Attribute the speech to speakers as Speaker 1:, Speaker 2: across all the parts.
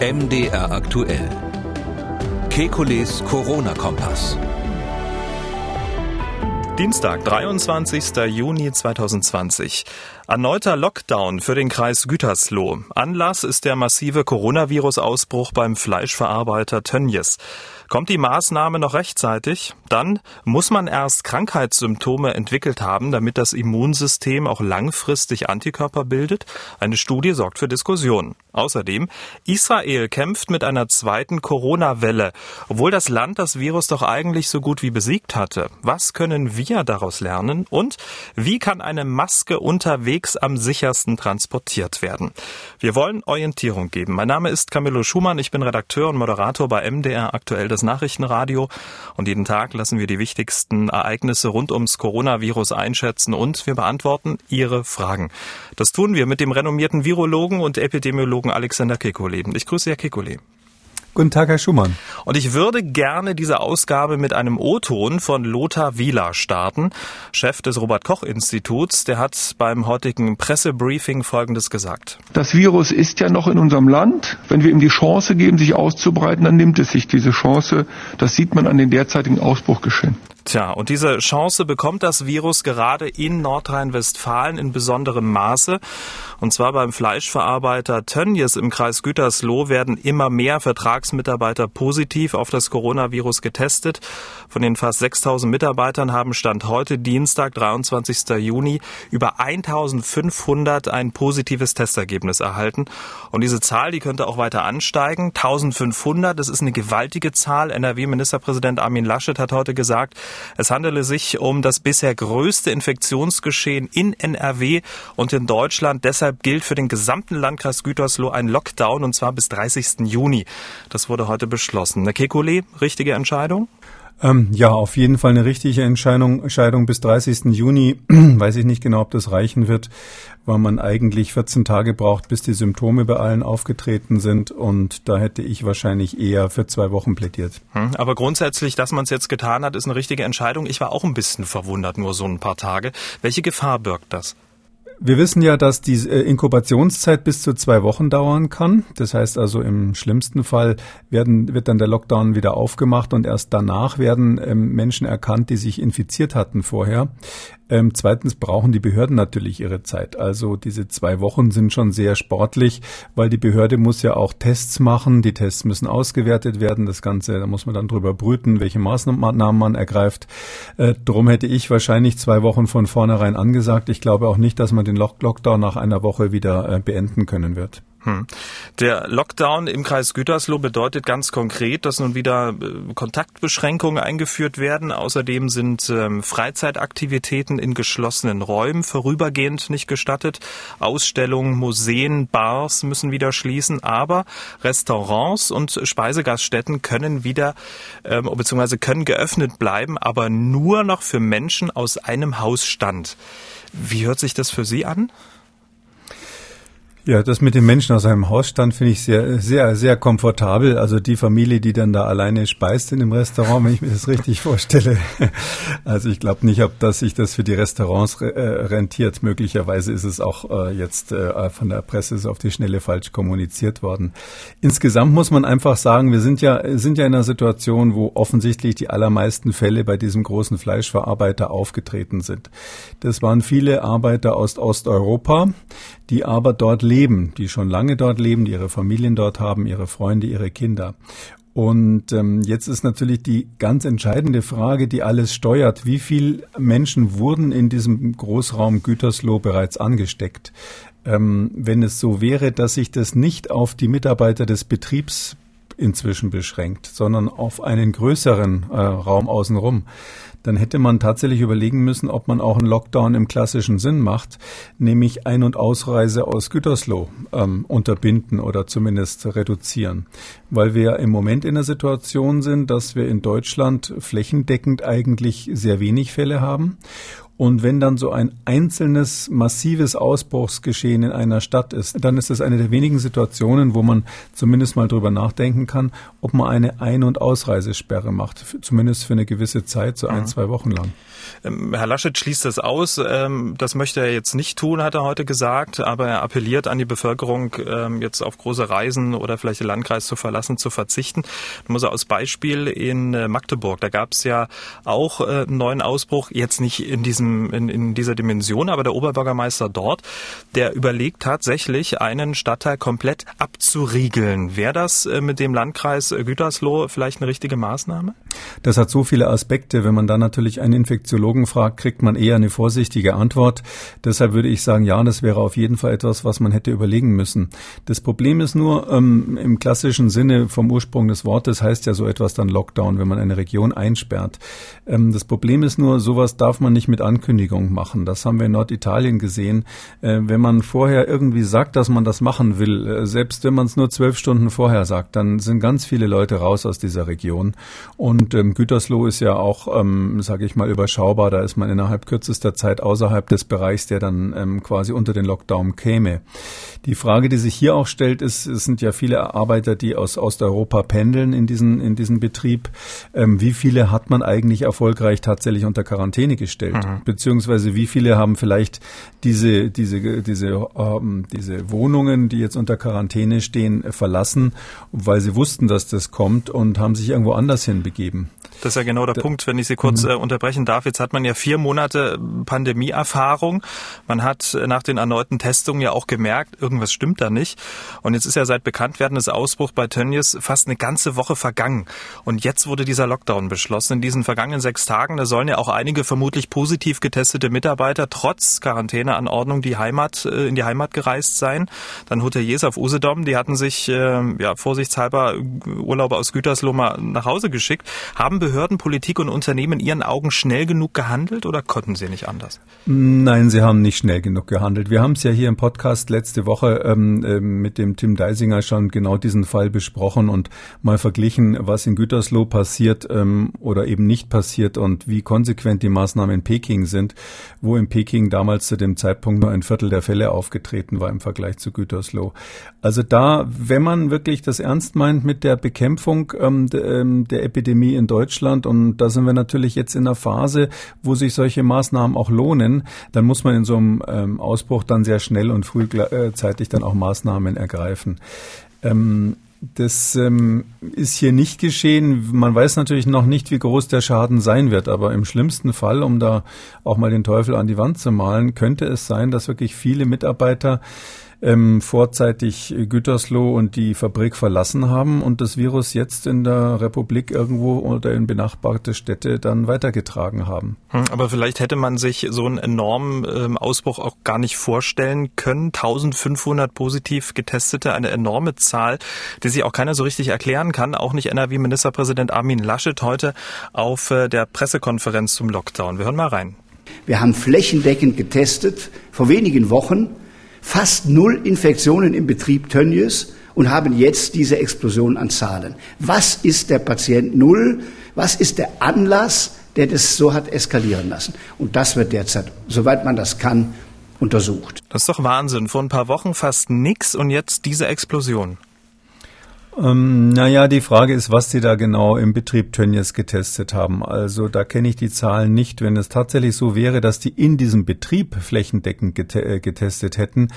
Speaker 1: MDR aktuell. Kekules Corona-Kompass.
Speaker 2: Dienstag, 23. Juni 2020. Erneuter Lockdown für den Kreis Gütersloh. Anlass ist der massive Coronavirus-Ausbruch beim Fleischverarbeiter Tönjes. Kommt die Maßnahme noch rechtzeitig? Dann muss man erst Krankheitssymptome entwickelt haben, damit das Immunsystem auch langfristig Antikörper bildet. Eine Studie sorgt für Diskussionen. Außerdem, Israel kämpft mit einer zweiten Corona-Welle, obwohl das Land das Virus doch eigentlich so gut wie besiegt hatte. Was können wir daraus lernen? Und wie kann eine Maske unterwegs am sichersten transportiert werden? Wir wollen Orientierung geben. Mein Name ist Camillo Schumann. Ich bin Redakteur und Moderator bei MDR aktuell das Nachrichtenradio. Und jeden Tag lassen wir die wichtigsten Ereignisse rund ums Coronavirus einschätzen und wir beantworten Ihre Fragen. Das tun wir mit dem renommierten Virologen und Epidemiologen Alexander Kekulé. Ich grüße Herr Kekulé.
Speaker 3: Guten Tag, Herr Schumann.
Speaker 2: Und ich würde gerne diese Ausgabe mit einem O-Ton von Lothar Wieler starten, Chef des Robert-Koch-Instituts. Der hat beim heutigen Pressebriefing Folgendes gesagt.
Speaker 4: Das Virus ist ja noch in unserem Land. Wenn wir ihm die Chance geben, sich auszubreiten, dann nimmt es sich diese Chance. Das sieht man an den derzeitigen Ausbruchgeschehen.
Speaker 2: Tja, und diese Chance bekommt das Virus gerade in Nordrhein-Westfalen in besonderem Maße. Und zwar beim Fleischverarbeiter Tönnies im Kreis Gütersloh werden immer mehr Vertragsmitarbeiter positiv auf das Coronavirus getestet. Von den fast 6000 Mitarbeitern haben Stand heute Dienstag, 23. Juni, über 1500 ein positives Testergebnis erhalten. Und diese Zahl, die könnte auch weiter ansteigen. 1500, das ist eine gewaltige Zahl. NRW-Ministerpräsident Armin Laschet hat heute gesagt, es handele sich um das bisher größte Infektionsgeschehen in NRW und in Deutschland. Deshalb gilt für den gesamten Landkreis Gütersloh ein Lockdown und zwar bis 30. Juni. Das wurde heute beschlossen. Herr Kekulé, richtige Entscheidung?
Speaker 3: Ähm, ja, auf jeden Fall eine richtige Entscheidung, Entscheidung bis 30. Juni. Weiß ich nicht genau, ob das reichen wird, weil man eigentlich 14 Tage braucht, bis die Symptome bei allen aufgetreten sind. Und da hätte ich wahrscheinlich eher für zwei Wochen plädiert.
Speaker 2: Hm, aber grundsätzlich, dass man es jetzt getan hat, ist eine richtige Entscheidung. Ich war auch ein bisschen verwundert, nur so ein paar Tage. Welche Gefahr birgt das?
Speaker 3: Wir wissen ja, dass die äh, Inkubationszeit bis zu zwei Wochen dauern kann. Das heißt also, im schlimmsten Fall werden, wird dann der Lockdown wieder aufgemacht und erst danach werden ähm, Menschen erkannt, die sich infiziert hatten vorher. Ähm, zweitens brauchen die Behörden natürlich ihre Zeit. Also diese zwei Wochen sind schon sehr sportlich, weil die Behörde muss ja auch Tests machen. Die Tests müssen ausgewertet werden. Das Ganze, da muss man dann drüber brüten, welche Maßnahmen man ergreift. Äh, drum hätte ich wahrscheinlich zwei Wochen von vornherein angesagt. Ich glaube auch nicht, dass man den Lockdown nach einer Woche wieder äh, beenden können wird.
Speaker 2: Hm. Der Lockdown im Kreis Gütersloh bedeutet ganz konkret, dass nun wieder äh, Kontaktbeschränkungen eingeführt werden. Außerdem sind ähm, Freizeitaktivitäten in geschlossenen Räumen vorübergehend nicht gestattet. Ausstellungen, Museen, Bars müssen wieder schließen, aber Restaurants und Speisegaststätten können wieder ähm, bzw. können geöffnet bleiben, aber nur noch für Menschen aus einem Hausstand. Wie hört sich das für Sie an?
Speaker 3: Ja, das mit den Menschen aus einem Hausstand finde ich sehr, sehr, sehr komfortabel. Also die Familie, die dann da alleine speist in dem Restaurant, wenn ich mir das richtig vorstelle. Also ich glaube nicht, ob das sich das für die Restaurants äh, rentiert. Möglicherweise ist es auch äh, jetzt äh, von der Presse auf die Schnelle falsch kommuniziert worden. Insgesamt muss man einfach sagen, wir sind ja, sind ja in einer Situation, wo offensichtlich die allermeisten Fälle bei diesem großen Fleischverarbeiter aufgetreten sind. Das waren viele Arbeiter aus Osteuropa, die aber dort leben, die schon lange dort leben, die ihre Familien dort haben, ihre Freunde, ihre Kinder. Und ähm, jetzt ist natürlich die ganz entscheidende Frage, die alles steuert. Wie viele Menschen wurden in diesem Großraum Gütersloh bereits angesteckt? Ähm, wenn es so wäre, dass sich das nicht auf die Mitarbeiter des Betriebs inzwischen beschränkt, sondern auf einen größeren äh, Raum außenrum, dann hätte man tatsächlich überlegen müssen, ob man auch einen Lockdown im klassischen Sinn macht, nämlich Ein- und Ausreise aus Gütersloh ähm, unterbinden oder zumindest reduzieren. Weil wir im Moment in der Situation sind, dass wir in Deutschland flächendeckend eigentlich sehr wenig Fälle haben Und wenn dann so ein einzelnes massives Ausbruchsgeschehen in einer Stadt ist, dann ist es eine der wenigen Situationen, wo man zumindest mal drüber nachdenken kann, ob man eine Ein- und Ausreisesperre macht, zumindest für eine gewisse Zeit, so ein, mhm. zwei Wochen lang.
Speaker 2: Ähm, Herr Laschet schließt das aus. Ähm, das möchte er jetzt nicht tun, hat er heute gesagt, aber er appelliert an die Bevölkerung, ähm, jetzt auf große Reisen oder vielleicht den Landkreis zu verlassen, zu verzichten. Da muss er aus Beispiel in äh, Magdeburg, da gab es ja auch äh, einen neuen Ausbruch, jetzt nicht in diesem in, in dieser Dimension, aber der Oberbürgermeister dort, der überlegt tatsächlich einen Stadtteil komplett abzuriegeln. Wäre das äh, mit dem Landkreis Gütersloh vielleicht eine richtige Maßnahme?
Speaker 3: Das hat so viele Aspekte. Wenn man dann natürlich einen Infektiologen fragt, kriegt man eher eine vorsichtige Antwort. Deshalb würde ich sagen, ja, das wäre auf jeden Fall etwas, was man hätte überlegen müssen. Das Problem ist nur, ähm, im klassischen Sinne vom Ursprung des Wortes heißt ja so etwas dann Lockdown, wenn man eine Region einsperrt. Ähm, das Problem ist nur, sowas darf man nicht mit Ankündigung machen. Das haben wir in Norditalien gesehen. Äh, wenn man vorher irgendwie sagt, dass man das machen will, äh, selbst wenn man es nur zwölf Stunden vorher sagt, dann sind ganz viele Leute raus aus dieser Region. Und ähm, Gütersloh ist ja auch, ähm, sage ich mal, überschaubar. Da ist man innerhalb kürzester Zeit außerhalb des Bereichs, der dann ähm, quasi unter den Lockdown käme. Die Frage, die sich hier auch stellt, ist, es sind ja viele Arbeiter, die aus Osteuropa pendeln in diesen, in diesen Betrieb. Ähm, wie viele hat man eigentlich erfolgreich tatsächlich unter Quarantäne gestellt? Mhm. Beziehungsweise wie viele haben vielleicht diese, diese, diese, ähm, diese Wohnungen, die jetzt unter Quarantäne stehen, verlassen, weil sie wussten, dass das kommt und haben sich irgendwo anders hinbegeben?
Speaker 2: Das ist ja genau der da, Punkt, wenn ich Sie kurz mhm. äh, unterbrechen darf. Jetzt hat man ja vier Monate Pandemieerfahrung. Man hat äh, nach den erneuten Testungen ja auch gemerkt, irgendwas stimmt da nicht. Und jetzt ist ja seit Bekanntwerden des Ausbruchs bei Tönnies fast eine ganze Woche vergangen. Und jetzt wurde dieser Lockdown beschlossen. In diesen vergangenen sechs Tagen, da sollen ja auch einige vermutlich positiv getestete Mitarbeiter trotz Quarantäneanordnung die Heimat, äh, in die Heimat gereist sein. Dann Hoteliers auf Usedom, die hatten sich äh, ja, vorsichtshalber Urlauber aus Gütersloh mal nach Hause geschickt, haben Behörden, Politik und Unternehmen in Ihren Augen schnell genug gehandelt oder konnten sie nicht anders?
Speaker 3: Nein, sie haben nicht schnell genug gehandelt. Wir haben es ja hier im Podcast letzte Woche ähm, äh, mit dem Tim Deisinger schon genau diesen Fall besprochen und mal verglichen, was in Gütersloh passiert ähm, oder eben nicht passiert und wie konsequent die Maßnahmen in Peking sind, wo in Peking damals zu dem Zeitpunkt nur ein Viertel der Fälle aufgetreten war im Vergleich zu Gütersloh. Also da, wenn man wirklich das ernst meint mit der Bekämpfung ähm, ähm der Epidemie in Deutschland, und da sind wir natürlich jetzt in einer Phase, wo sich solche Maßnahmen auch lohnen, dann muss man in so einem ähm, Ausbruch dann sehr schnell und frühzeitig dann auch Maßnahmen ergreifen. Ähm, das ähm, ist hier nicht geschehen. Man weiß natürlich noch nicht, wie groß der Schaden sein wird, aber im schlimmsten Fall, um da auch mal den Teufel an die Wand zu malen, könnte es sein, dass wirklich viele Mitarbeiter ähm, vorzeitig Gütersloh und die Fabrik verlassen haben und das Virus jetzt in der Republik irgendwo oder in benachbarte Städte dann weitergetragen haben.
Speaker 2: Hm, aber vielleicht hätte man sich so einen enormen ähm, Ausbruch auch gar nicht vorstellen können. 1500 positiv Getestete, eine enorme Zahl, die sich auch keiner so richtig erklären kann. Auch nicht NRW-Ministerpräsident Armin Laschet heute auf äh, der Pressekonferenz zum Lockdown. Wir hören mal rein.
Speaker 5: Wir haben flächendeckend getestet vor wenigen Wochen fast null Infektionen im Betrieb Tönnies und haben jetzt diese Explosion an Zahlen. Was ist der Patient Null? Was ist der Anlass, der das so hat eskalieren lassen? Und das wird derzeit, soweit man das kann, untersucht.
Speaker 2: Das ist doch Wahnsinn. Vor ein paar Wochen fast nichts und jetzt diese Explosion.
Speaker 3: Ähm, naja, die Frage ist, was Sie da genau im Betrieb Tönnies getestet haben. Also da kenne ich die Zahlen nicht. Wenn es tatsächlich so wäre, dass die in diesem Betrieb flächendeckend äh, getestet hätten,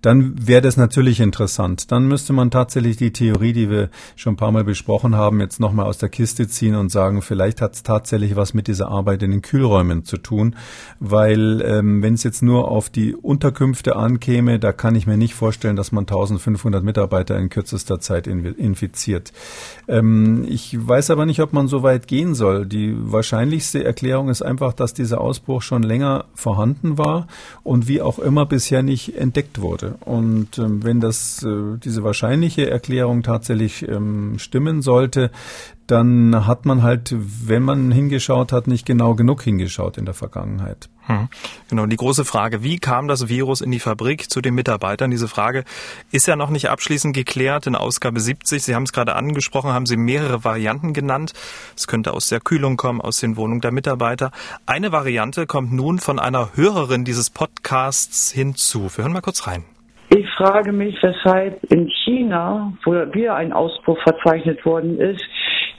Speaker 3: dann wäre das natürlich interessant. Dann müsste man tatsächlich die Theorie, die wir schon ein paar Mal besprochen haben, jetzt nochmal aus der Kiste ziehen und sagen, vielleicht hat es tatsächlich was mit dieser Arbeit in den Kühlräumen zu tun. Weil ähm, wenn es jetzt nur auf die Unterkünfte ankäme, da kann ich mir nicht vorstellen, dass man 1500 Mitarbeiter in kürzester Zeit in, in infiziert. Ähm, ich weiß aber nicht, ob man so weit gehen soll. Die wahrscheinlichste Erklärung ist einfach, dass dieser Ausbruch schon länger vorhanden war und wie auch immer bisher nicht entdeckt wurde. Und ähm, wenn das äh, diese wahrscheinliche Erklärung tatsächlich ähm, stimmen sollte, dann hat man halt, wenn man hingeschaut hat, nicht genau genug hingeschaut in der Vergangenheit.
Speaker 2: Hm. Genau, die große Frage, wie kam das Virus in die Fabrik zu den Mitarbeitern? Diese Frage ist ja noch nicht abschließend geklärt. In Ausgabe 70, Sie haben es gerade angesprochen, haben Sie mehrere Varianten genannt. Es könnte aus der Kühlung kommen, aus den Wohnungen der Mitarbeiter. Eine Variante kommt nun von einer Hörerin dieses Podcasts hinzu. Wir hören mal kurz rein.
Speaker 6: Ich frage mich, weshalb in China, wo wieder ein Ausbruch verzeichnet worden ist,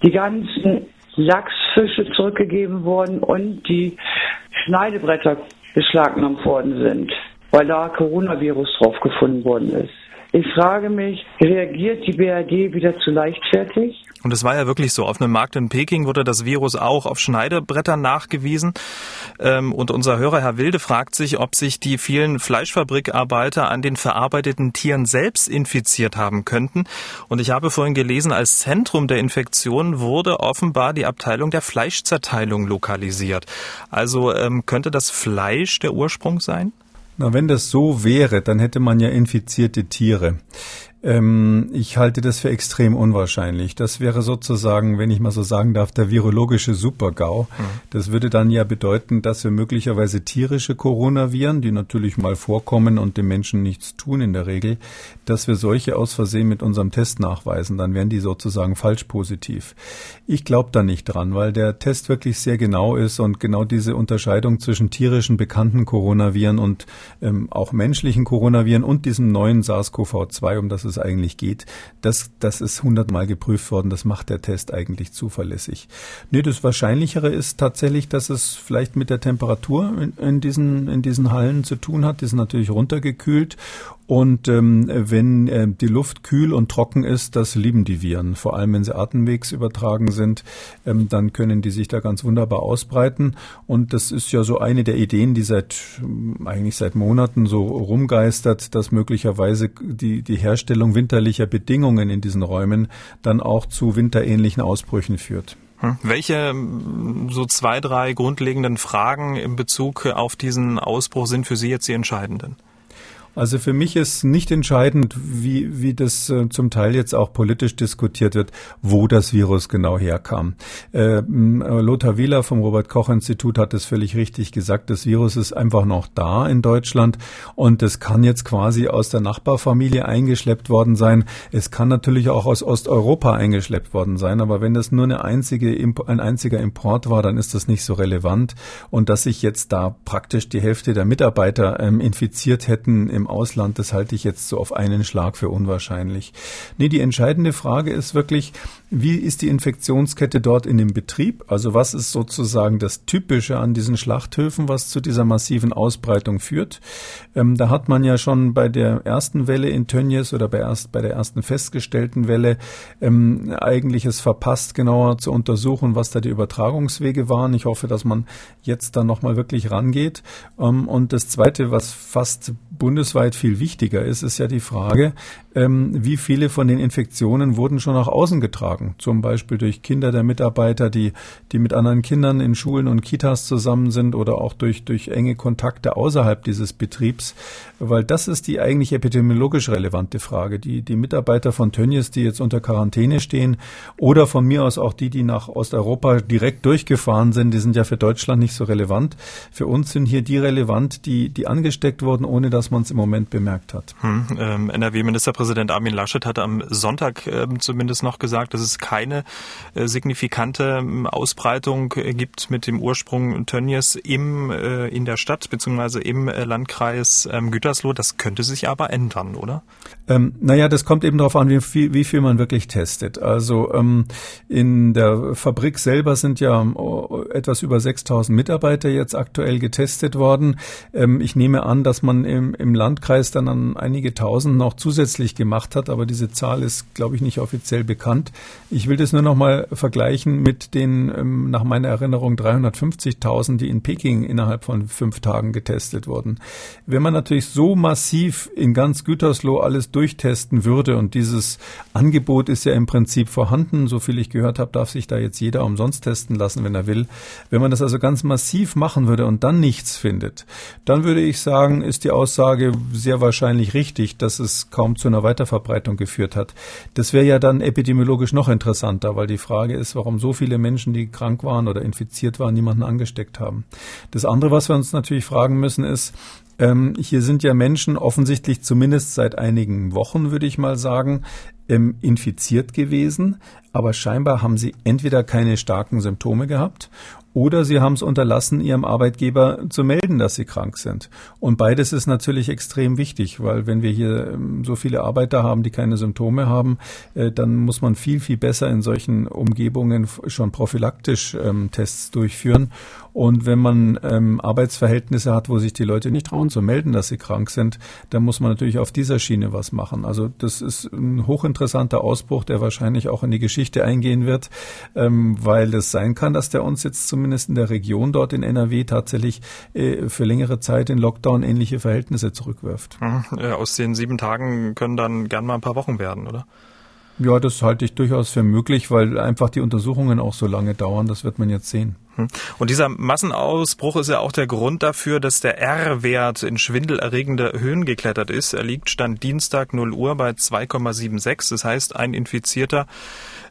Speaker 6: die ganzen Lachsfische zurückgegeben wurden und die Schneidebretter beschlagnahmt worden sind, weil da Coronavirus drauf gefunden worden ist. Ich frage mich, reagiert die BRD wieder zu leichtfertig?
Speaker 2: Und es war ja wirklich so. Auf einem Markt in Peking wurde das Virus auch auf Schneidebrettern nachgewiesen. Ähm, und unser Hörer Herr Wilde fragt sich, ob sich die vielen Fleischfabrikarbeiter an den verarbeiteten Tieren selbst infiziert haben könnten. Und ich habe vorhin gelesen, als Zentrum der Infektion wurde offenbar die Abteilung der Fleischzerteilung lokalisiert. Also ähm, könnte das Fleisch der Ursprung sein?
Speaker 3: Na, wenn das so wäre, dann hätte man ja infizierte Tiere. Ähm, ich halte das für extrem unwahrscheinlich. Das wäre sozusagen, wenn ich mal so sagen darf, der virologische Supergau. Mhm. Das würde dann ja bedeuten, dass wir möglicherweise tierische Coronaviren, die natürlich mal vorkommen und dem Menschen nichts tun in der Regel, dass wir solche aus Versehen mit unserem Test nachweisen. Dann wären die sozusagen falsch positiv. Ich glaube da nicht dran, weil der Test wirklich sehr genau ist und genau diese Unterscheidung zwischen tierischen bekannten Coronaviren und ähm, auch menschlichen Coronaviren und diesem neuen SARS-CoV-2, um das es es eigentlich geht. Das, das ist hundertmal geprüft worden. Das macht der Test eigentlich zuverlässig. Nee, das Wahrscheinlichere ist tatsächlich, dass es vielleicht mit der Temperatur in, in diesen, in diesen Hallen zu tun hat. Die sind natürlich runtergekühlt und ähm, wenn äh, die Luft kühl und trocken ist, das lieben die Viren. Vor allem, wenn sie atemwegsübertragen sind, ähm, dann können die sich da ganz wunderbar ausbreiten. Und das ist ja so eine der Ideen, die seit eigentlich seit Monaten so rumgeistert, dass möglicherweise die, die Herstellung winterlicher Bedingungen in diesen Räumen dann auch zu winterähnlichen Ausbrüchen führt.
Speaker 2: Hm. Welche so zwei, drei grundlegenden Fragen in Bezug auf diesen Ausbruch sind für Sie jetzt die entscheidenden?
Speaker 3: Also für mich ist nicht entscheidend, wie, wie das äh, zum Teil jetzt auch politisch diskutiert wird, wo das Virus genau herkam. Äh, Lothar Wieler vom Robert-Koch-Institut hat es völlig richtig gesagt. Das Virus ist einfach noch da in Deutschland und es kann jetzt quasi aus der Nachbarfamilie eingeschleppt worden sein. Es kann natürlich auch aus Osteuropa eingeschleppt worden sein, aber wenn das nur eine einzige, ein einziger Import war, dann ist das nicht so relevant. Und dass sich jetzt da praktisch die Hälfte der Mitarbeiter ähm, infiziert hätten im Ausland, das halte ich jetzt so auf einen Schlag für unwahrscheinlich. Nee, die entscheidende Frage ist wirklich, wie ist die Infektionskette dort in dem Betrieb? Also was ist sozusagen das Typische an diesen Schlachthöfen, was zu dieser massiven Ausbreitung führt? Ähm, da hat man ja schon bei der ersten Welle in Tönnies oder bei, erst, bei der ersten festgestellten Welle ähm, eigentlich es verpasst, genauer zu untersuchen, was da die Übertragungswege waren. Ich hoffe, dass man jetzt da nochmal wirklich rangeht. Ähm, und das Zweite, was fast bundesweit viel wichtiger ist, ist ja die Frage, ähm, wie viele von den Infektionen wurden schon nach außen getragen? tragen. Zum Beispiel durch Kinder der Mitarbeiter, die, die mit anderen Kindern in Schulen und Kitas zusammen sind oder auch durch, durch enge Kontakte außerhalb dieses Betriebs. Weil das ist die eigentlich epidemiologisch relevante Frage. Die, die Mitarbeiter von Tönnies, die jetzt unter Quarantäne stehen oder von mir aus auch die, die nach Osteuropa direkt durchgefahren sind, die sind ja für Deutschland nicht so relevant. Für uns sind hier die relevant, die, die angesteckt wurden, ohne dass man es im Moment bemerkt hat.
Speaker 2: Hm, ähm, NRW-Ministerpräsident Armin Laschet hatte am Sonntag äh, zumindest noch gesagt, dass es es keine äh, signifikante ähm, Ausbreitung äh, gibt mit dem Ursprung Tönnies im, äh, in der Stadt bzw. im Landkreis ähm, Gütersloh. Das könnte sich aber ändern, oder?
Speaker 3: Ähm, naja, das kommt eben darauf an, wie viel, wie viel man wirklich testet. Also ähm, in der Fabrik selber sind ja etwas über 6000 Mitarbeiter jetzt aktuell getestet worden. Ähm, ich nehme an, dass man im, im Landkreis dann an einige tausend noch zusätzlich gemacht hat, aber diese Zahl ist, glaube ich, nicht offiziell bekannt. Ich will das nur noch mal vergleichen mit den, ähm, nach meiner Erinnerung, 350.000, die in Peking innerhalb von fünf Tagen getestet wurden. Wenn man natürlich so massiv in ganz Gütersloh alles durchtesten würde und dieses Angebot ist ja im Prinzip vorhanden, so viel ich gehört habe, darf sich da jetzt jeder umsonst testen lassen, wenn er will. Wenn man das also ganz massiv machen würde und dann nichts findet, dann würde ich sagen, ist die Aussage sehr wahrscheinlich richtig, dass es kaum zu einer Weiterverbreitung geführt hat. Das wäre ja dann epidemiologisch noch interessanter, weil die Frage ist, warum so viele Menschen, die krank waren oder infiziert waren, niemanden angesteckt haben. Das andere, was wir uns natürlich fragen müssen, ist, ähm, hier sind ja Menschen offensichtlich zumindest seit einigen Wochen, würde ich mal sagen, ähm, infiziert gewesen, aber scheinbar haben sie entweder keine starken Symptome gehabt oder sie haben es unterlassen, ihrem Arbeitgeber zu melden, dass sie krank sind. Und beides ist natürlich extrem wichtig, weil wenn wir hier ähm, so viele Arbeiter haben, die keine Symptome haben, äh, dann muss man viel, viel besser in solchen Umgebungen schon prophylaktisch ähm, Tests durchführen. Und wenn man ähm, Arbeitsverhältnisse hat, wo sich die Leute nicht trauen zu melden, dass sie krank sind, dann muss man natürlich auf dieser Schiene was machen. Also das ist ein hochinteressanter Ausbruch, der wahrscheinlich auch in die Geschichte eingehen wird, ähm, weil es sein kann, dass der uns jetzt zumindest in der Region dort in NRW tatsächlich äh, für längere Zeit in Lockdown ähnliche Verhältnisse zurückwirft.
Speaker 2: Mhm. Aus den sieben Tagen können dann gern mal ein paar Wochen werden, oder?
Speaker 3: Ja, das halte ich durchaus für möglich, weil einfach die Untersuchungen auch so lange dauern. Das wird man jetzt sehen.
Speaker 2: Hm. Und dieser Massenausbruch ist ja auch der Grund dafür, dass der R-Wert in schwindelerregende Höhen geklettert ist. Er liegt Stand Dienstag 0 Uhr bei 2,76. Das heißt, ein Infizierter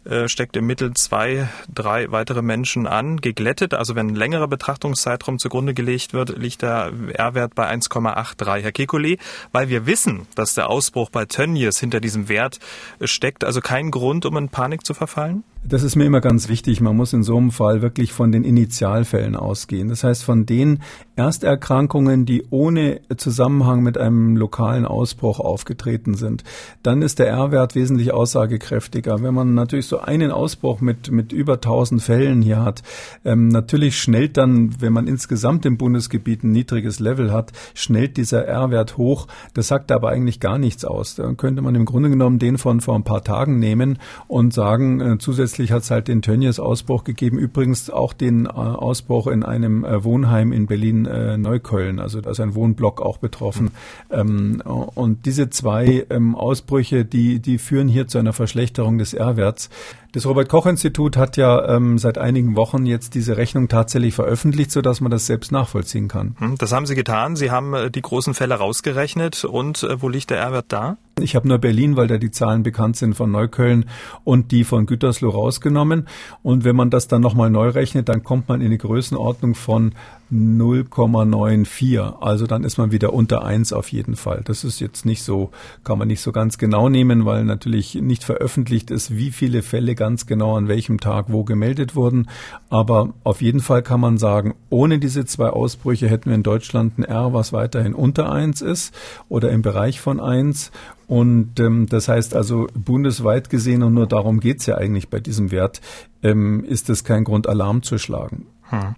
Speaker 2: äh, steckt im Mittel zwei, drei weitere Menschen an. Geglättet, also wenn ein längerer Betrachtungszeitraum zugrunde gelegt wird, liegt der R-Wert bei 1,83. Herr Kekulé, weil wir wissen, dass der Ausbruch bei Tönnies hinter diesem Wert steckt, also kein Grund, um in Panik zu verfallen?
Speaker 3: Das ist mir immer ganz wichtig. Man muss in so einem Fall wirklich von den Initialfällen ausgehen. Das heißt, von den Ersterkrankungen, die ohne Zusammenhang mit einem lokalen Ausbruch aufgetreten sind. Dann ist der R-Wert wesentlich aussagekräftiger. Wenn man natürlich so einen Ausbruch mit, mit über 1000 Fällen hier hat, ähm, natürlich schnellt dann, wenn man insgesamt im Bundesgebiet ein niedriges Level hat, schnellt dieser R-Wert hoch. Das sagt aber eigentlich gar nichts aus. Dann könnte man im Grunde genommen den von vor ein paar Tagen nehmen und sagen, äh, zusätzlich Zusätzlich hat es halt den Tönnies-Ausbruch gegeben, übrigens auch den äh, Ausbruch in einem äh, Wohnheim in Berlin-Neukölln, äh, also da ist ein Wohnblock auch betroffen. Mhm. Und diese zwei ähm, Ausbrüche, die, die führen hier zu einer Verschlechterung des R-Werts. Das Robert-Koch-Institut hat ja ähm, seit einigen Wochen jetzt diese Rechnung tatsächlich veröffentlicht, sodass man das selbst nachvollziehen kann.
Speaker 2: Hm, das haben Sie getan. Sie haben äh, die großen Fälle rausgerechnet. Und äh, wo liegt der R-Wert da?
Speaker 3: Ich habe nur Berlin, weil da die Zahlen bekannt sind von Neukölln und die von Gütersloh rausgenommen. Und wenn man das dann nochmal neu rechnet, dann kommt man in die Größenordnung von 0,94. Also dann ist man wieder unter 1 auf jeden Fall. Das ist jetzt nicht so, kann man nicht so ganz genau nehmen, weil natürlich nicht veröffentlicht ist, wie viele Fälle ganz genau an welchem Tag wo gemeldet wurden. Aber auf jeden Fall kann man sagen, ohne diese zwei Ausbrüche hätten wir in Deutschland ein R, was weiterhin unter 1 ist oder im Bereich von 1. Und ähm, das heißt also bundesweit gesehen, und nur darum geht's ja eigentlich bei diesem Wert, ähm, ist es kein Grund, Alarm zu schlagen.
Speaker 2: Hm.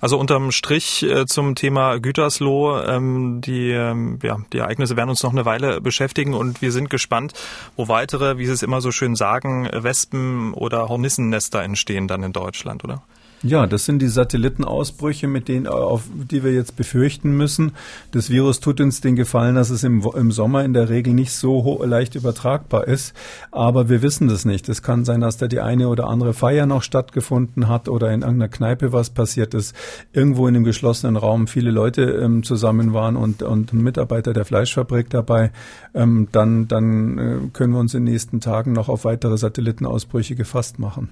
Speaker 2: Also unterm Strich äh, zum Thema Gütersloh, ähm, die, ähm, ja, die Ereignisse werden uns noch eine Weile beschäftigen und wir sind gespannt, wo weitere, wie Sie es immer so schön sagen, Wespen- oder Hornissennester entstehen dann in Deutschland, oder?
Speaker 3: Ja, das sind die Satellitenausbrüche, mit denen, auf die wir jetzt befürchten müssen. Das Virus tut uns den Gefallen, dass es im, im Sommer in der Regel nicht so leicht übertragbar ist. Aber wir wissen das nicht. Es kann sein, dass da die eine oder andere Feier noch stattgefunden hat oder in irgendeiner Kneipe was passiert ist. Irgendwo in einem geschlossenen Raum viele Leute ähm, zusammen waren und, und ein Mitarbeiter der Fleischfabrik dabei. Ähm, dann, dann äh, können wir uns in den nächsten Tagen noch auf weitere Satellitenausbrüche gefasst machen.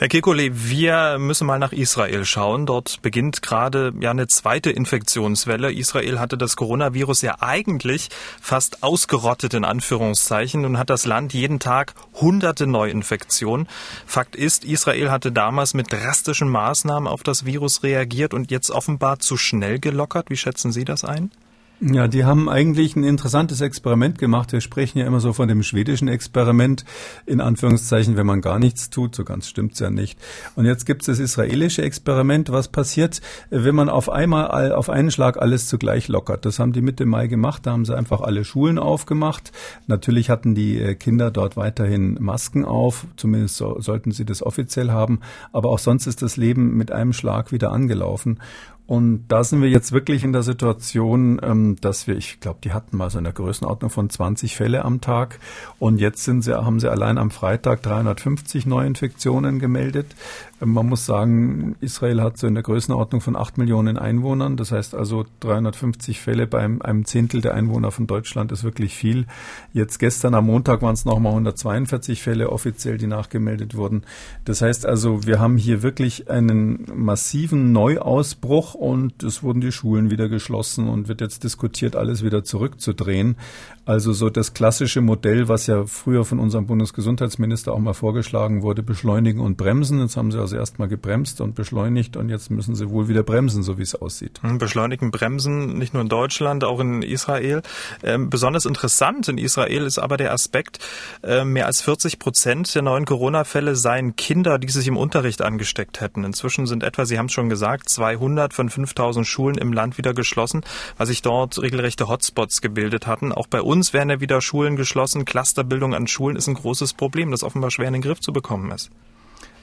Speaker 2: Herr Kekulé, wir müssen mal nach Israel schauen. Dort beginnt gerade ja eine zweite Infektionswelle. Israel hatte das Coronavirus ja eigentlich fast ausgerottet in Anführungszeichen und hat das Land jeden Tag hunderte Neuinfektionen. Fakt ist, Israel hatte damals mit drastischen Maßnahmen auf das Virus reagiert und jetzt offenbar zu schnell gelockert. Wie schätzen Sie das ein?
Speaker 3: Ja, die haben eigentlich ein interessantes Experiment gemacht. Wir sprechen ja immer so von dem schwedischen Experiment, in Anführungszeichen, wenn man gar nichts tut. So ganz stimmt's ja nicht. Und jetzt gibt's das israelische Experiment. Was passiert, wenn man auf einmal, auf einen Schlag alles zugleich lockert? Das haben die Mitte Mai gemacht. Da haben sie einfach alle Schulen aufgemacht. Natürlich hatten die äh, Kinder dort weiterhin Masken auf. Zumindest so, sollten sie das offiziell haben. Aber auch sonst ist das Leben mit einem Schlag wieder angelaufen. Und da sind wir jetzt wirklich in der Situation, ähm, dass wir, ich glaube, die hatten mal so eine Größenordnung von 20 Fälle am Tag. Und jetzt sind sie, haben sie allein am Freitag 350 Neuinfektionen gemeldet. Man muss sagen, Israel hat so in der Größenordnung von acht Millionen Einwohnern. Das heißt also 350 Fälle bei einem Zehntel der Einwohner von Deutschland ist wirklich viel. Jetzt gestern am Montag waren es nochmal 142 Fälle offiziell, die nachgemeldet wurden. Das heißt also, wir haben hier wirklich einen massiven Neuausbruch und es wurden die Schulen wieder geschlossen und wird jetzt diskutiert, alles wieder zurückzudrehen. Also so das klassische Modell, was ja früher von unserem Bundesgesundheitsminister auch mal vorgeschlagen wurde, beschleunigen und bremsen. Jetzt haben sie also erstmal gebremst und beschleunigt und jetzt müssen sie wohl wieder bremsen, so wie es aussieht.
Speaker 2: Hm, beschleunigen, bremsen, nicht nur in Deutschland, auch in Israel. Ähm, besonders interessant in Israel ist aber der Aspekt, äh, mehr als 40 Prozent der neuen Corona-Fälle seien Kinder, die sich im Unterricht angesteckt hätten. Inzwischen sind etwa, Sie haben es schon gesagt, 200 von 5000 Schulen im Land wieder geschlossen, weil sich dort regelrechte Hotspots gebildet hatten. Auch bei uns uns werden ja wieder Schulen geschlossen. Clusterbildung an Schulen ist ein großes Problem, das offenbar schwer in den Griff zu bekommen ist.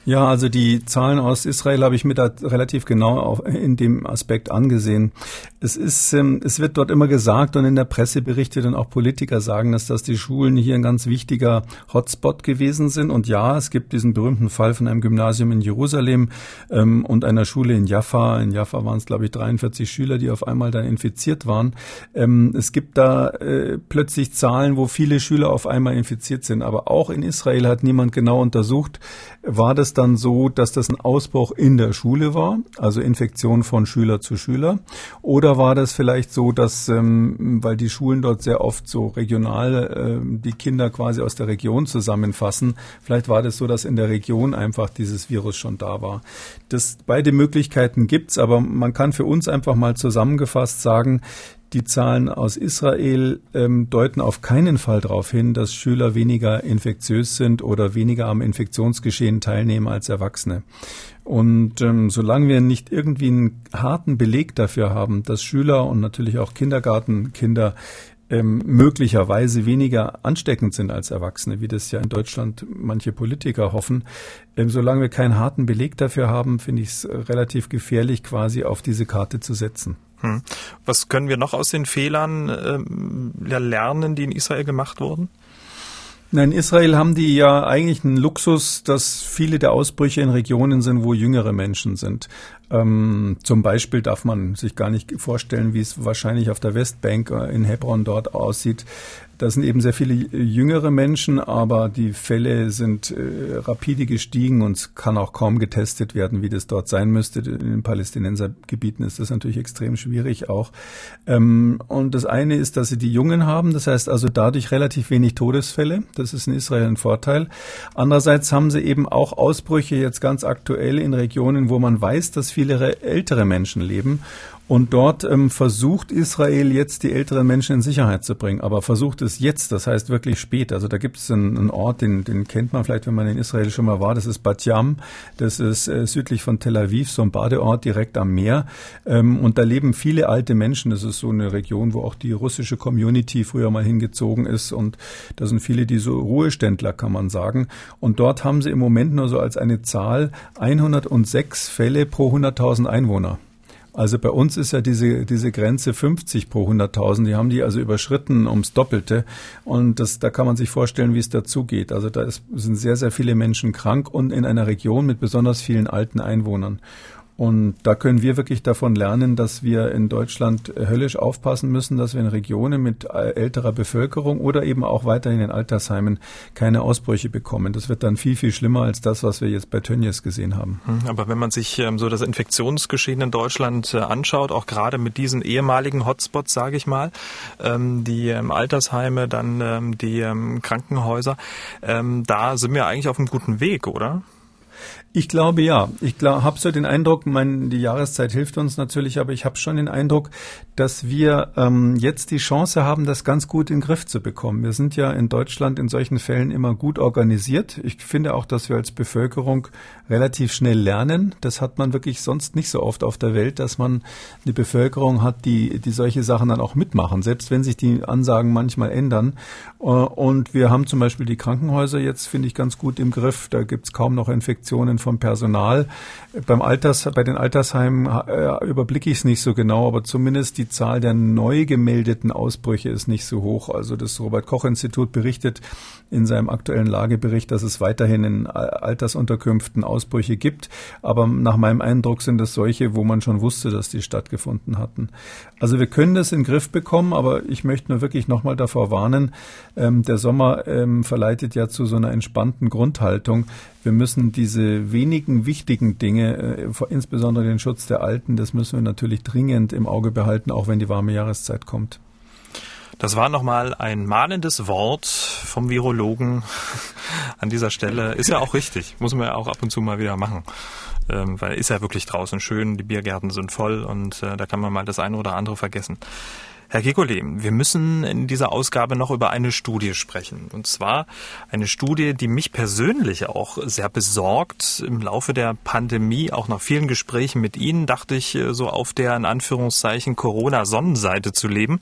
Speaker 3: Ja, also die Zahlen aus Israel habe ich mir da relativ genau in dem Aspekt angesehen. Es ist, ähm, es wird dort immer gesagt und in der Presse berichtet und auch Politiker sagen, dass das die Schulen hier ein ganz wichtiger Hotspot gewesen sind. Und ja, es gibt diesen berühmten Fall von einem Gymnasium in Jerusalem ähm, und einer Schule in Jaffa. In Jaffa waren es, glaube ich, 43 Schüler, die auf einmal dann infiziert waren. Ähm, es gibt da äh, plötzlich Zahlen, wo viele Schüler auf einmal infiziert sind. Aber auch in Israel hat niemand genau untersucht, war das dann so, dass das ein Ausbruch in der Schule war, also Infektion von Schüler zu Schüler? Oder war das vielleicht so, dass, ähm, weil die Schulen dort sehr oft so regional äh, die Kinder quasi aus der Region zusammenfassen, vielleicht war das so, dass in der Region einfach dieses Virus schon da war? Das, beide Möglichkeiten gibt's, aber man kann für uns einfach mal zusammengefasst sagen, die Zahlen aus Israel ähm, deuten auf keinen Fall darauf hin, dass Schüler weniger infektiös sind oder weniger am Infektionsgeschehen teilnehmen als Erwachsene. Und ähm, solange wir nicht irgendwie einen harten Beleg dafür haben, dass Schüler und natürlich auch Kindergartenkinder ähm, möglicherweise weniger ansteckend sind als Erwachsene, wie das ja in Deutschland manche Politiker hoffen. Ähm, solange wir keinen harten Beleg dafür haben, finde ich es relativ gefährlich, quasi auf diese Karte zu setzen.
Speaker 2: Hm. Was können wir noch aus den Fehlern äh, lernen, die in Israel gemacht wurden?
Speaker 3: in Israel haben die ja eigentlich einen Luxus, dass viele der Ausbrüche in Regionen sind, wo jüngere Menschen sind. Ähm, zum Beispiel darf man sich gar nicht vorstellen, wie es wahrscheinlich auf der Westbank äh, in Hebron dort aussieht. Da sind eben sehr viele jüngere Menschen, aber die Fälle sind äh, rapide gestiegen und es kann auch kaum getestet werden, wie das dort sein müsste. In den Palästinensergebieten ist das natürlich extrem schwierig auch. Ähm, und das eine ist, dass sie die Jungen haben, das heißt also dadurch relativ wenig Todesfälle. Das ist in Israel ein Vorteil. Andererseits haben sie eben auch Ausbrüche jetzt ganz aktuell in Regionen, wo man weiß, dass viele ältere Menschen leben. Und dort ähm, versucht Israel jetzt die älteren Menschen in Sicherheit zu bringen, aber versucht es jetzt, das heißt wirklich spät. Also da gibt es einen, einen, Ort, den, den kennt man vielleicht, wenn man in Israel schon mal war. Das ist Bat Yam, das ist äh, südlich von Tel Aviv, so ein Badeort direkt am Meer. Ähm, und da leben viele alte Menschen. Das ist so eine Region, wo auch die russische Community früher mal hingezogen ist. Und da sind viele, die so Ruheständler, kann man sagen. Und dort haben sie im Moment nur so als eine Zahl 106 Fälle pro 100.000 Einwohner. Also bei uns ist ja diese, diese Grenze 50 pro 100.000. Die haben die also überschritten ums Doppelte. Und das, da kann man sich vorstellen, wie es dazugeht. Also da ist, sind sehr, sehr viele Menschen krank und in einer Region mit besonders vielen alten Einwohnern. Und da können wir wirklich davon lernen, dass wir in Deutschland höllisch aufpassen müssen, dass wir in Regionen mit älterer Bevölkerung oder eben auch weiterhin in Altersheimen keine Ausbrüche bekommen. Das wird dann viel, viel schlimmer als das, was wir jetzt bei Tönnies gesehen haben.
Speaker 2: Hm, aber wenn man sich ähm, so das Infektionsgeschehen in Deutschland äh, anschaut, auch gerade mit diesen ehemaligen Hotspots, sage ich mal, ähm, die ähm, Altersheime, dann die Krankenhäuser, da sind wir eigentlich auf einem guten Weg, oder?
Speaker 3: Ich glaube ja. Ich habe so den Eindruck, mein, die Jahreszeit hilft uns natürlich, aber ich habe schon den Eindruck, dass wir ähm, jetzt die Chance haben, das ganz gut in den Griff zu bekommen. Wir sind ja in Deutschland in solchen Fällen immer gut organisiert. Ich finde auch, dass wir als Bevölkerung relativ schnell lernen. Das hat man wirklich sonst nicht so oft auf der Welt, dass man eine Bevölkerung hat, die, die solche Sachen dann auch mitmachen, selbst wenn sich die Ansagen manchmal ändern. Äh, und wir haben zum Beispiel die Krankenhäuser jetzt, finde ich, ganz gut im Griff. Da gibt es kaum noch Infektionen vom Personal. Beim Alters, bei den Altersheimen äh, überblicke ich es nicht so genau, aber zumindest die Zahl der neu gemeldeten Ausbrüche ist nicht so hoch. Also das Robert Koch Institut berichtet in seinem aktuellen Lagebericht, dass es weiterhin in Altersunterkünften Ausbrüche gibt. Aber nach meinem Eindruck sind es solche, wo man schon wusste, dass die stattgefunden hatten. Also wir können das in den Griff bekommen, aber ich möchte nur wirklich nochmal davor warnen, ähm, der Sommer ähm, verleitet ja zu so einer entspannten Grundhaltung. Wir müssen diese wenigen wichtigen Dinge, äh, insbesondere den Schutz der Alten, das müssen wir natürlich dringend im Auge behalten, auch wenn die warme Jahreszeit kommt.
Speaker 2: Das war nochmal ein mahnendes Wort vom Virologen an dieser Stelle. Ist ja auch richtig, muss man ja auch ab und zu mal wieder machen. Ähm, weil ist ja wirklich draußen schön, die Biergärten sind voll und äh, da kann man mal das eine oder andere vergessen. Herr Kekulé, wir müssen in dieser Ausgabe noch über eine Studie sprechen. Und zwar eine Studie, die mich persönlich auch sehr besorgt. Im Laufe der Pandemie, auch nach vielen Gesprächen mit Ihnen, dachte ich, äh, so auf der in Anführungszeichen Corona-Sonnenseite zu leben.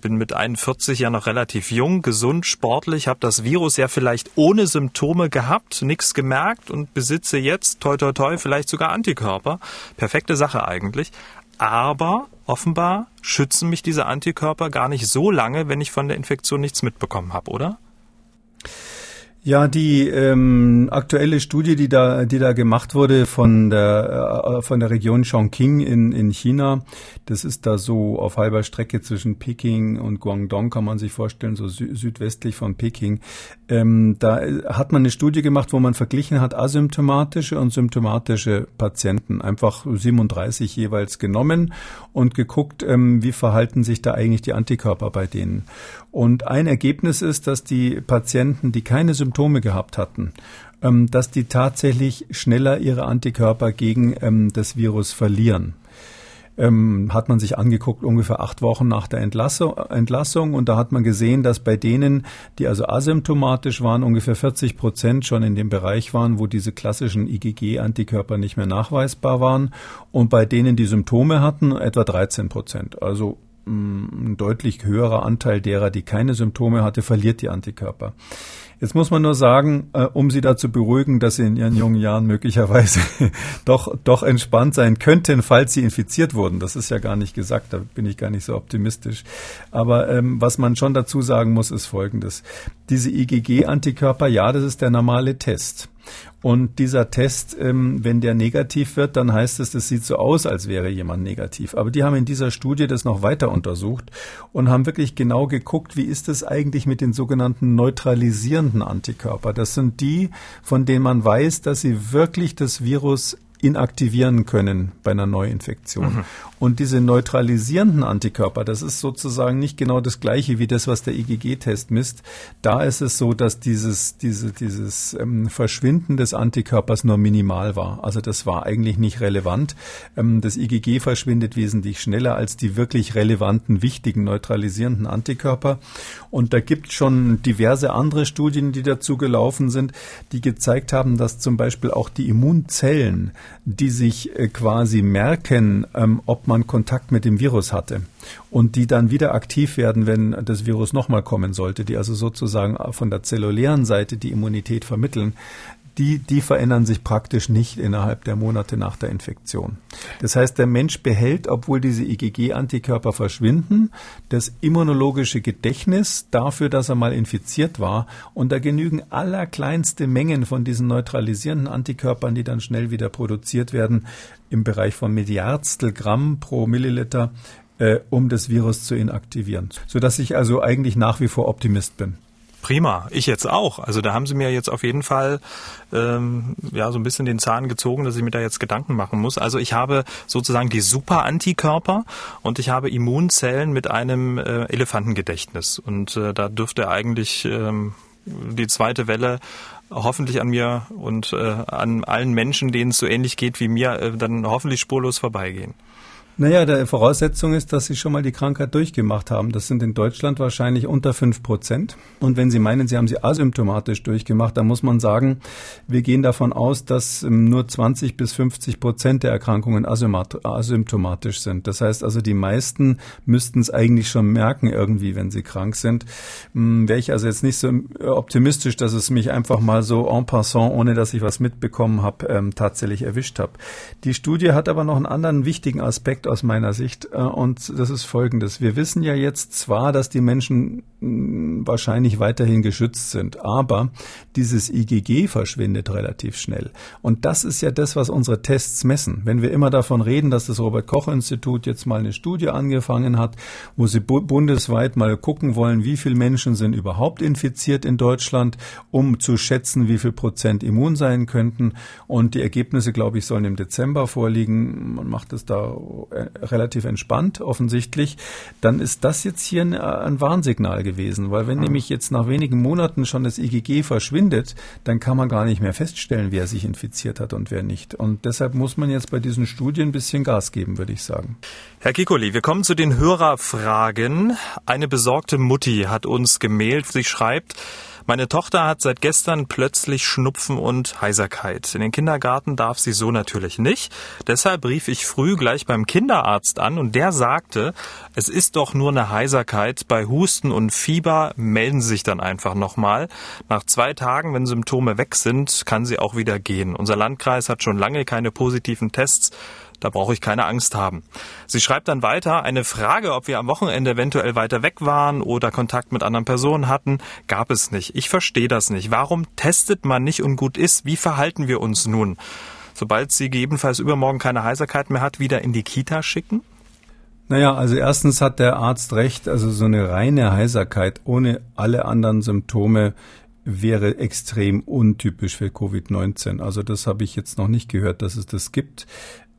Speaker 2: Bin mit 41 ja noch relativ jung, gesund, sportlich, habe das Virus ja vielleicht ohne Symptome gehabt, nichts gemerkt und besitze jetzt, toi toi toi, vielleicht sogar Antikörper. Perfekte Sache eigentlich. Aber offenbar schützen mich diese Antikörper gar nicht so lange, wenn ich von der Infektion nichts mitbekommen habe, oder?
Speaker 3: Ja, die ähm, aktuelle Studie, die da, die da gemacht wurde von der äh, von der Region Chongqing in in China, das ist da so auf halber Strecke zwischen Peking und Guangdong, kann man sich vorstellen, so sü südwestlich von Peking. Ähm, da hat man eine Studie gemacht, wo man verglichen hat asymptomatische und symptomatische Patienten, einfach 37 jeweils genommen und geguckt, ähm, wie verhalten sich da eigentlich die Antikörper bei denen. Und ein Ergebnis ist, dass die Patienten, die keine Symptome gehabt hatten, ähm, dass die tatsächlich schneller ihre Antikörper gegen ähm, das Virus verlieren. Ähm, hat man sich angeguckt, ungefähr acht Wochen nach der Entlassung, Entlassung. Und da hat man gesehen, dass bei denen, die also asymptomatisch waren, ungefähr 40 Prozent schon in dem Bereich waren, wo diese klassischen IgG-Antikörper nicht mehr nachweisbar waren. Und bei denen, die Symptome hatten, etwa 13 Prozent. Also ein deutlich höherer Anteil derer, die keine Symptome hatte, verliert die Antikörper. Jetzt muss man nur sagen, äh, um Sie da zu beruhigen, dass Sie in Ihren jungen Jahren möglicherweise doch, doch entspannt sein könnten, falls Sie infiziert wurden. Das ist ja gar nicht gesagt, da bin ich gar nicht so optimistisch. Aber ähm, was man schon dazu sagen muss, ist Folgendes. Diese IgG-Antikörper, ja, das ist der normale Test. Und dieser Test, ähm, wenn der negativ wird, dann heißt es, das sieht so aus, als wäre jemand negativ. Aber die haben in dieser Studie das noch weiter untersucht und haben wirklich genau geguckt, wie ist es eigentlich mit den sogenannten neutralisierenden Antikörper. Das sind die, von denen man weiß, dass sie wirklich das Virus inaktivieren können bei einer Neuinfektion. Mhm. Und diese neutralisierenden Antikörper, das ist sozusagen nicht genau das gleiche wie das, was der IgG-Test misst. Da ist es so, dass dieses, diese, dieses ähm, Verschwinden des Antikörpers nur minimal war. Also das war eigentlich nicht relevant. Ähm, das IgG verschwindet wesentlich schneller als die wirklich relevanten, wichtigen neutralisierenden Antikörper. Und da gibt schon diverse andere Studien, die dazu gelaufen sind, die gezeigt haben, dass zum Beispiel auch die Immunzellen, die sich äh, quasi merken, ähm, ob man man Kontakt mit dem Virus hatte. Und die dann wieder aktiv werden, wenn das Virus nochmal kommen sollte, die also sozusagen von der zellulären Seite die Immunität vermitteln, die, die verändern sich praktisch nicht innerhalb der Monate nach der Infektion. Das heißt, der Mensch behält, obwohl diese IgG-Antikörper verschwinden, das immunologische Gedächtnis dafür, dass er mal infiziert war. Und da genügen allerkleinste Mengen von diesen neutralisierenden Antikörpern, die dann schnell wieder produziert werden, im Bereich von Milliardstel Gramm pro Milliliter, äh, um das Virus zu inaktivieren. Sodass ich also eigentlich nach wie vor Optimist bin.
Speaker 2: Prima, ich jetzt auch. Also da haben Sie mir jetzt auf jeden Fall ähm, ja so ein bisschen den Zahn gezogen, dass ich mir da jetzt Gedanken machen muss. Also ich habe sozusagen die Super-Antikörper und ich habe Immunzellen mit einem äh, Elefantengedächtnis. Und äh, da dürfte eigentlich ähm, die zweite Welle hoffentlich an mir und äh, an allen Menschen, denen es so ähnlich geht wie mir, äh, dann hoffentlich spurlos vorbeigehen.
Speaker 3: Naja, der Voraussetzung ist, dass Sie schon mal die Krankheit durchgemacht haben. Das sind in Deutschland wahrscheinlich unter fünf Prozent. Und wenn Sie meinen, Sie haben sie asymptomatisch durchgemacht, dann muss man sagen, wir gehen davon aus, dass ähm, nur 20 bis 50 Prozent der Erkrankungen asymptomatisch sind. Das heißt also, die meisten müssten es eigentlich schon merken irgendwie, wenn sie krank sind. Hm, wäre ich also jetzt nicht so optimistisch, dass es mich einfach mal so en passant, ohne dass ich was mitbekommen habe, ähm, tatsächlich erwischt habe. Die Studie hat aber noch einen anderen wichtigen Aspekt Aspekt aus meiner Sicht äh, und das ist folgendes. Wir wissen ja jetzt zwar, dass die Menschen mm, wahrscheinlich weiterhin geschützt sind, aber dieses IgG verschwindet relativ schnell. Und das ist ja das, was unsere Tests messen. Wenn wir immer davon reden, dass das Robert Koch Institut jetzt mal eine Studie angefangen hat, wo sie bu bundesweit mal gucken wollen, wie viele Menschen sind überhaupt infiziert in Deutschland, um zu schätzen, wie viel Prozent immun sein könnten. Und die Ergebnisse, glaube ich, sollen im Dezember vorliegen. Man macht es da relativ entspannt, offensichtlich, dann ist das jetzt hier ein, ein Warnsignal gewesen, weil wenn nämlich jetzt nach wenigen Monaten schon das IgG verschwindet, dann kann man gar nicht mehr feststellen, wer sich infiziert hat und wer nicht. Und deshalb muss man jetzt bei diesen Studien ein bisschen Gas geben, würde ich sagen.
Speaker 2: Herr Kikoli, wir kommen zu den Hörerfragen. Eine besorgte Mutti hat uns gemailt. Sie schreibt, meine Tochter hat seit gestern plötzlich Schnupfen und Heiserkeit. In den Kindergarten darf sie so natürlich nicht. Deshalb rief ich früh gleich beim Kinderarzt an und der sagte, es ist doch nur eine Heiserkeit. Bei Husten und Fieber melden Sie sich dann einfach nochmal. Nach zwei Tagen, wenn Symptome weg sind, kann sie auch wieder gehen. Unser Landkreis hat schon lange keine positiven Tests. Da brauche ich keine Angst haben. Sie schreibt dann weiter, eine Frage, ob wir am Wochenende eventuell weiter weg waren oder Kontakt mit anderen Personen hatten, gab es nicht. Ich verstehe das nicht. Warum testet man nicht und gut ist? Wie verhalten wir uns nun? Sobald sie gegebenenfalls übermorgen keine Heiserkeit mehr hat, wieder in die Kita schicken?
Speaker 3: Naja, also erstens hat der Arzt recht, also so eine reine Heiserkeit ohne alle anderen Symptome wäre extrem untypisch für Covid-19. Also das habe ich jetzt noch nicht gehört, dass es das gibt.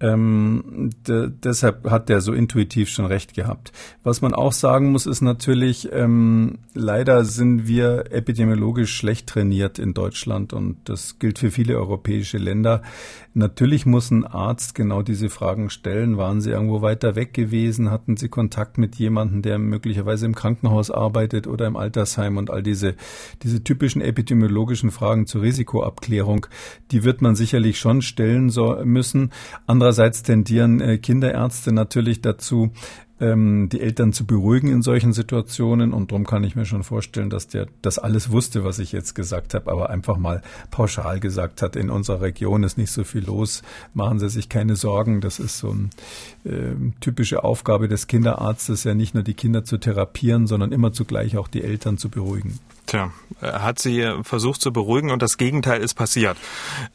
Speaker 3: Ähm, deshalb hat der so intuitiv schon recht gehabt. Was man auch sagen muss, ist natürlich, ähm, leider sind wir epidemiologisch schlecht trainiert in Deutschland und das gilt für viele europäische Länder. Natürlich muss ein Arzt genau diese Fragen stellen. Waren Sie irgendwo weiter weg gewesen? Hatten Sie Kontakt mit jemandem, der möglicherweise im Krankenhaus arbeitet oder im Altersheim? Und all diese, diese typischen epidemiologischen Fragen zur Risikoabklärung, die wird man sicherlich schon stellen so müssen. Andererseits tendieren äh, Kinderärzte natürlich dazu, ähm, die Eltern zu beruhigen in solchen Situationen. Und darum kann ich mir schon vorstellen, dass der das alles wusste, was ich jetzt gesagt habe, aber einfach mal pauschal gesagt hat, in unserer Region ist nicht so viel los, machen Sie sich keine Sorgen. Das ist so eine äh, typische Aufgabe des Kinderarztes, ja nicht nur die Kinder zu therapieren, sondern immer zugleich auch die Eltern zu beruhigen.
Speaker 2: Tja, er hat sie versucht zu beruhigen und das Gegenteil ist passiert.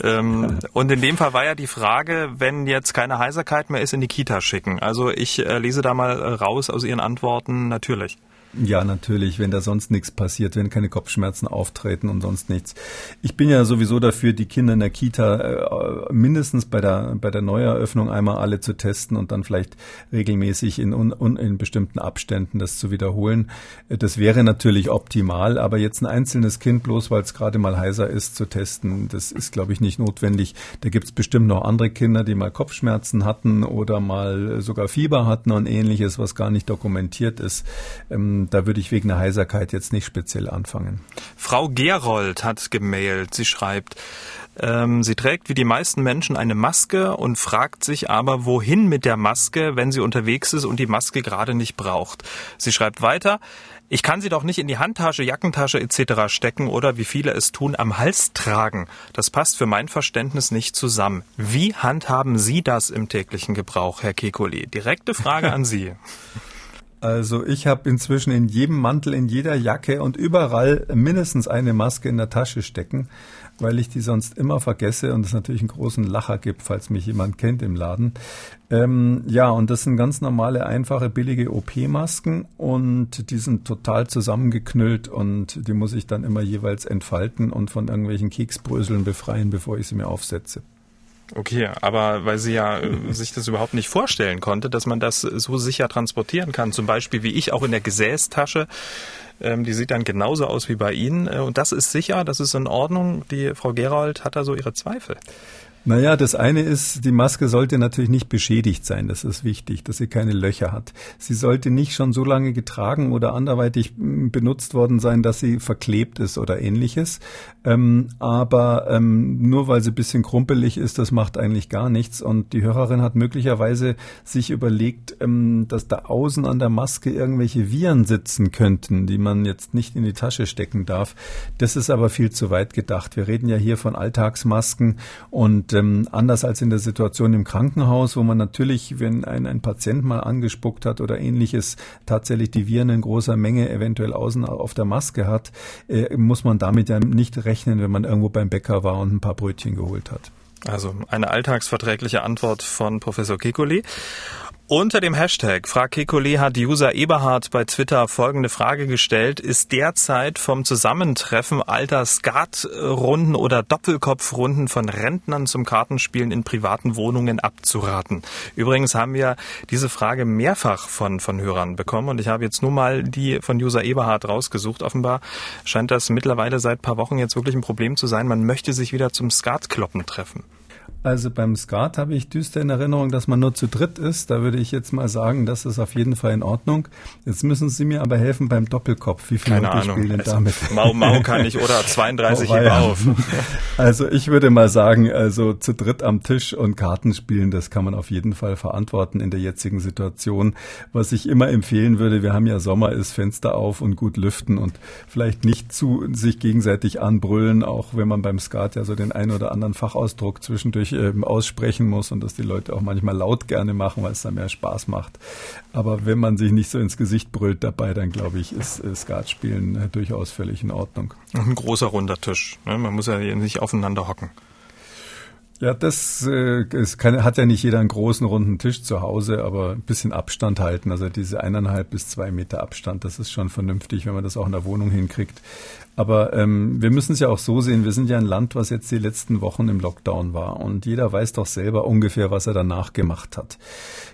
Speaker 2: Ähm, und in dem Fall war ja die Frage, wenn jetzt keine Heiserkeit mehr ist, in die Kita schicken. Also ich äh, lese da mal raus aus Ihren Antworten, natürlich.
Speaker 3: Ja, natürlich, wenn da sonst nichts passiert, wenn keine Kopfschmerzen auftreten und sonst nichts. Ich bin ja sowieso dafür, die Kinder in der Kita äh, mindestens bei der, bei der Neueröffnung einmal alle zu testen und dann vielleicht regelmäßig in, un, in bestimmten Abständen das zu wiederholen. Das wäre natürlich optimal, aber jetzt ein einzelnes Kind, bloß weil es gerade mal heiser ist, zu testen, das ist, glaube ich, nicht notwendig. Da gibt es bestimmt noch andere Kinder, die mal Kopfschmerzen hatten oder mal sogar Fieber hatten und ähnliches, was gar nicht dokumentiert ist. Ähm, da würde ich wegen der Heiserkeit jetzt nicht speziell anfangen.
Speaker 2: Frau Gerold hat gemailt. Sie schreibt, ähm, sie trägt wie die meisten Menschen eine Maske und fragt sich aber, wohin mit der Maske, wenn sie unterwegs ist und die Maske gerade nicht braucht. Sie schreibt weiter, ich kann sie doch nicht in die Handtasche, Jackentasche etc. stecken oder wie viele es tun, am Hals tragen. Das passt für mein Verständnis nicht zusammen. Wie handhaben Sie das im täglichen Gebrauch, Herr Kekoli? Direkte Frage an Sie.
Speaker 3: Also ich habe inzwischen in jedem Mantel, in jeder Jacke und überall mindestens eine Maske in der Tasche stecken, weil ich die sonst immer vergesse und es natürlich einen großen Lacher gibt, falls mich jemand kennt im Laden. Ähm, ja, und das sind ganz normale, einfache, billige OP-Masken und die sind total zusammengeknüllt und die muss ich dann immer jeweils entfalten und von irgendwelchen Keksbröseln befreien, bevor ich sie mir aufsetze.
Speaker 2: Okay, aber weil sie ja äh, sich das überhaupt nicht vorstellen konnte, dass man das so sicher transportieren kann, zum Beispiel wie ich auch in der Gesäßtasche. Ähm, die sieht dann genauso aus wie bei Ihnen. Äh, und das ist sicher, das ist in Ordnung. Die Frau Gerold hat da so ihre Zweifel.
Speaker 3: Naja, das eine ist, die Maske sollte natürlich nicht beschädigt sein. Das ist wichtig, dass sie keine Löcher hat. Sie sollte nicht schon so lange getragen oder anderweitig hm, benutzt worden sein, dass sie verklebt ist oder ähnliches. Ähm, aber ähm, nur weil sie ein bisschen krumpelig ist, das macht eigentlich gar nichts. Und die Hörerin hat möglicherweise sich überlegt, ähm, dass da außen an der Maske irgendwelche Viren sitzen könnten, die man jetzt nicht in die Tasche stecken darf. Das ist aber viel zu weit gedacht. Wir reden ja hier von Alltagsmasken und ähm, anders als in der Situation im Krankenhaus, wo man natürlich, wenn ein, ein Patient mal angespuckt hat oder ähnliches, tatsächlich die Viren in großer Menge eventuell außen auf der Maske hat, äh, muss man damit ja nicht rechnen, wenn man irgendwo beim Bäcker war und ein paar Brötchen geholt hat.
Speaker 2: Also eine alltagsverträgliche Antwort von Professor Kikuli. Unter dem Hashtag Frag Kekulé hat User Eberhard bei Twitter folgende Frage gestellt. Ist derzeit vom Zusammentreffen alter Skatrunden oder Doppelkopfrunden von Rentnern zum Kartenspielen in privaten Wohnungen abzuraten? Übrigens haben wir diese Frage mehrfach von, von Hörern bekommen und ich habe jetzt nur mal die von User Eberhard rausgesucht. Offenbar scheint das mittlerweile seit paar Wochen jetzt wirklich ein Problem zu sein. Man möchte sich wieder zum Skatkloppen treffen.
Speaker 3: Also beim Skat habe ich düster in Erinnerung, dass man nur zu dritt ist. Da würde ich jetzt mal sagen, das ist auf jeden Fall in Ordnung. Jetzt müssen Sie mir aber helfen beim Doppelkopf.
Speaker 2: Wie viele Keine spielen denn also, damit? Mau Mau kann ich oder 32 oh, auf.
Speaker 3: Also ich würde mal sagen, also zu dritt am Tisch und Karten spielen, das kann man auf jeden Fall verantworten in der jetzigen Situation. Was ich immer empfehlen würde, wir haben ja Sommer, ist Fenster auf und gut lüften und vielleicht nicht zu sich gegenseitig anbrüllen, auch wenn man beim Skat ja so den einen oder anderen Fachausdruck zwischendurch natürlich ähm, aussprechen muss und dass die Leute auch manchmal laut gerne machen, weil es dann mehr Spaß macht. Aber wenn man sich nicht so ins Gesicht brüllt dabei, dann glaube ich, ist äh, Skatspielen äh, durchaus völlig in Ordnung.
Speaker 2: Ein großer runder Tisch. Ne? Man muss ja nicht aufeinander hocken.
Speaker 3: Ja, das äh, kann, hat ja nicht jeder einen großen runden Tisch zu Hause, aber ein bisschen Abstand halten. Also diese eineinhalb bis zwei Meter Abstand, das ist schon vernünftig, wenn man das auch in der Wohnung hinkriegt. Aber ähm, wir müssen es ja auch so sehen, wir sind ja ein Land, was jetzt die letzten Wochen im Lockdown war. Und jeder weiß doch selber ungefähr, was er danach gemacht hat.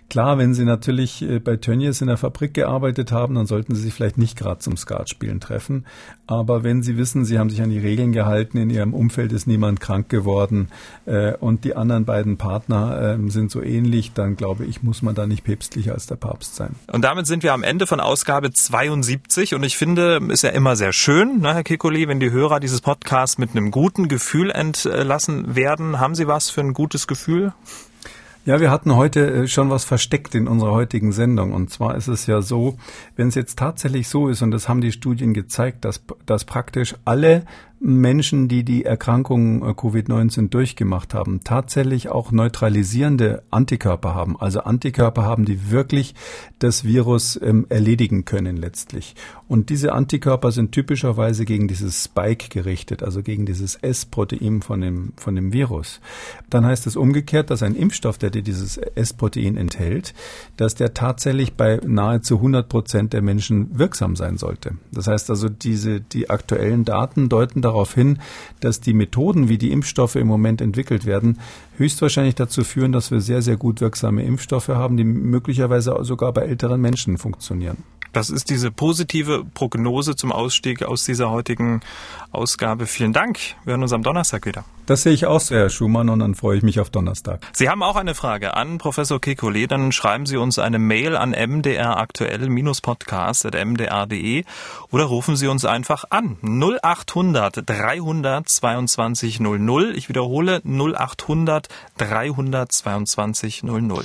Speaker 3: Klar, wenn Sie natürlich äh, bei Tönnies in der Fabrik gearbeitet haben, dann sollten Sie sich vielleicht nicht gerade zum Skatspielen treffen. Aber wenn Sie wissen, Sie haben sich an die Regeln gehalten, in Ihrem Umfeld ist niemand krank geworden äh, und die anderen beiden Partner äh, sind so ähnlich, dann glaube ich, muss man da nicht päpstlicher als der Papst sein.
Speaker 2: Und damit sind wir am Ende von Ausgabe 72 und ich finde, ist ja immer sehr schön, ne, Herr Kikoli, wenn die Hörer dieses Podcasts mit einem guten Gefühl entlassen werden. Haben Sie was für ein gutes Gefühl?
Speaker 3: Ja, wir hatten heute äh, schon was versteckt in unserer heutigen Sendung. Und zwar ist es ja so, wenn es jetzt tatsächlich so ist, und das haben die Studien gezeigt, dass, dass praktisch alle Menschen, die die Erkrankung äh, Covid-19 durchgemacht haben, tatsächlich auch neutralisierende Antikörper haben. Also Antikörper haben, die wirklich das Virus ähm, erledigen können letztlich. Und diese Antikörper sind typischerweise gegen dieses Spike gerichtet, also gegen dieses S-Protein von dem, von dem Virus. Dann heißt es umgekehrt, dass ein Impfstoff, der dieses S-Protein enthält, dass der tatsächlich bei nahezu 100 Prozent der Menschen wirksam sein sollte. Das heißt also, diese, die aktuellen Daten deuten darauf, darauf hin, dass die Methoden, wie die Impfstoffe im Moment entwickelt werden, höchstwahrscheinlich dazu führen, dass wir sehr, sehr gut wirksame Impfstoffe haben, die möglicherweise sogar bei älteren Menschen funktionieren.
Speaker 2: Das ist diese positive Prognose zum Ausstieg aus dieser heutigen Ausgabe. Vielen Dank. Wir hören uns am Donnerstag wieder.
Speaker 3: Das sehe ich auch so, Herr Schumann, und dann freue ich mich auf Donnerstag.
Speaker 2: Sie haben auch eine Frage an Professor Kekulé, dann schreiben Sie uns eine Mail an mdraktuell-podcast.mdr.de oder rufen Sie uns einfach an. 0800 322 00. Ich wiederhole 0800 322 00.